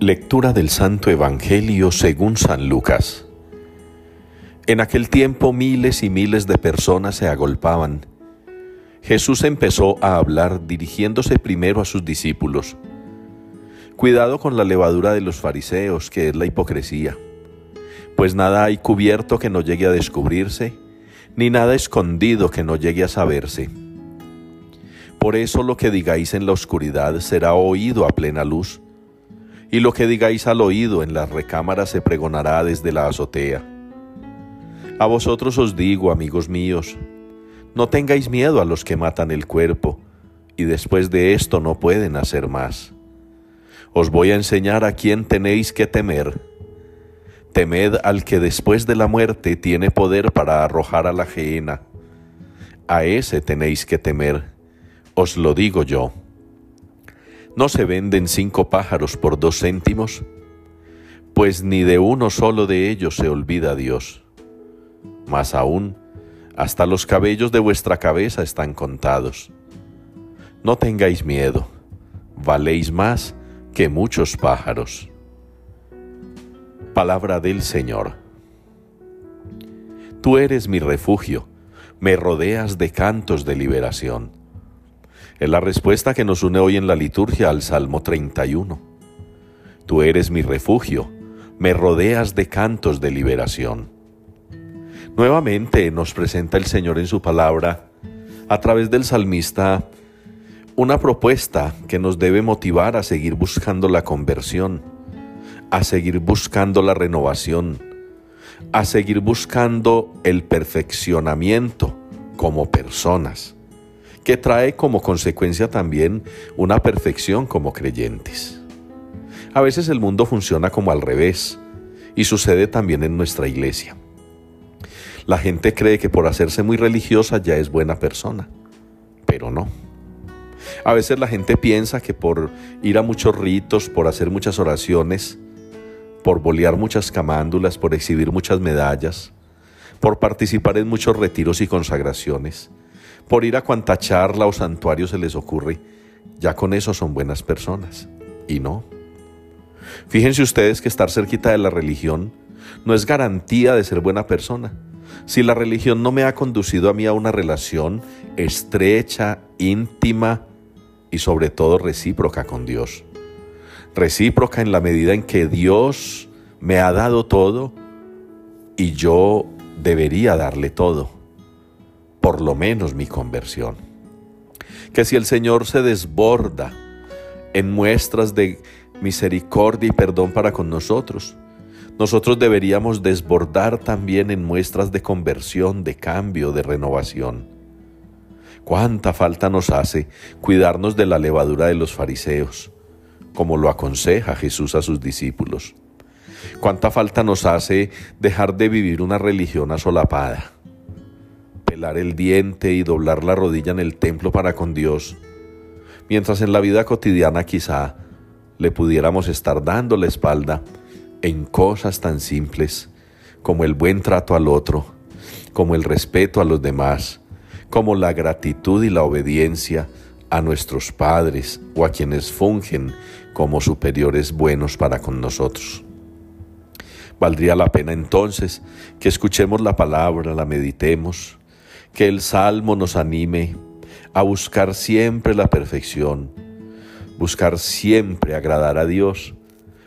Lectura del Santo Evangelio según San Lucas. En aquel tiempo miles y miles de personas se agolpaban. Jesús empezó a hablar dirigiéndose primero a sus discípulos. Cuidado con la levadura de los fariseos, que es la hipocresía, pues nada hay cubierto que no llegue a descubrirse, ni nada escondido que no llegue a saberse. Por eso lo que digáis en la oscuridad será oído a plena luz y lo que digáis al oído en las recámaras se pregonará desde la azotea. A vosotros os digo, amigos míos, no tengáis miedo a los que matan el cuerpo, y después de esto no pueden hacer más. Os voy a enseñar a quién tenéis que temer. Temed al que después de la muerte tiene poder para arrojar a la gehenna. A ese tenéis que temer, os lo digo yo. ¿No se venden cinco pájaros por dos céntimos? Pues ni de uno solo de ellos se olvida Dios. Más aún, hasta los cabellos de vuestra cabeza están contados. No tengáis miedo, valéis más que muchos pájaros. Palabra del Señor. Tú eres mi refugio, me rodeas de cantos de liberación. Es la respuesta que nos une hoy en la liturgia al Salmo 31. Tú eres mi refugio, me rodeas de cantos de liberación. Nuevamente nos presenta el Señor en su palabra, a través del salmista, una propuesta que nos debe motivar a seguir buscando la conversión, a seguir buscando la renovación, a seguir buscando el perfeccionamiento como personas que trae como consecuencia también una perfección como creyentes. A veces el mundo funciona como al revés y sucede también en nuestra iglesia. La gente cree que por hacerse muy religiosa ya es buena persona, pero no. A veces la gente piensa que por ir a muchos ritos, por hacer muchas oraciones, por bolear muchas camándulas, por exhibir muchas medallas, por participar en muchos retiros y consagraciones, por ir a cuanta charla o santuario se les ocurre, ya con eso son buenas personas. Y no. Fíjense ustedes que estar cerquita de la religión no es garantía de ser buena persona. Si la religión no me ha conducido a mí a una relación estrecha, íntima y sobre todo recíproca con Dios. Recíproca en la medida en que Dios me ha dado todo y yo debería darle todo por lo menos mi conversión. Que si el Señor se desborda en muestras de misericordia y perdón para con nosotros, nosotros deberíamos desbordar también en muestras de conversión, de cambio, de renovación. Cuánta falta nos hace cuidarnos de la levadura de los fariseos, como lo aconseja Jesús a sus discípulos. Cuánta falta nos hace dejar de vivir una religión asolapada el diente y doblar la rodilla en el templo para con Dios, mientras en la vida cotidiana quizá le pudiéramos estar dando la espalda en cosas tan simples como el buen trato al otro, como el respeto a los demás, como la gratitud y la obediencia a nuestros padres o a quienes fungen como superiores buenos para con nosotros. Valdría la pena entonces que escuchemos la palabra, la meditemos, que el Salmo nos anime a buscar siempre la perfección, buscar siempre agradar a Dios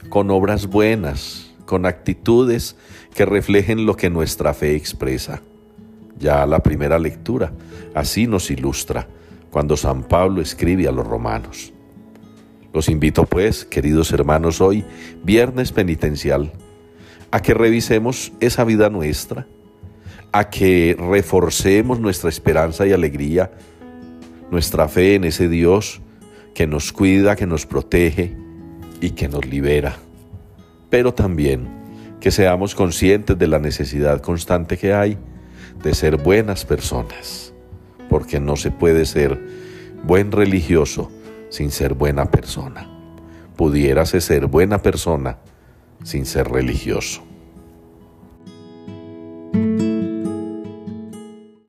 con obras buenas, con actitudes que reflejen lo que nuestra fe expresa. Ya la primera lectura así nos ilustra cuando San Pablo escribe a los romanos. Los invito pues, queridos hermanos, hoy, viernes penitencial, a que revisemos esa vida nuestra, a que reforcemos nuestra esperanza y alegría, nuestra fe en ese Dios que nos cuida, que nos protege y que nos libera. Pero también que seamos conscientes de la necesidad constante que hay de ser buenas personas, porque no se puede ser buen religioso sin ser buena persona. Pudiérase ser buena persona sin ser religioso.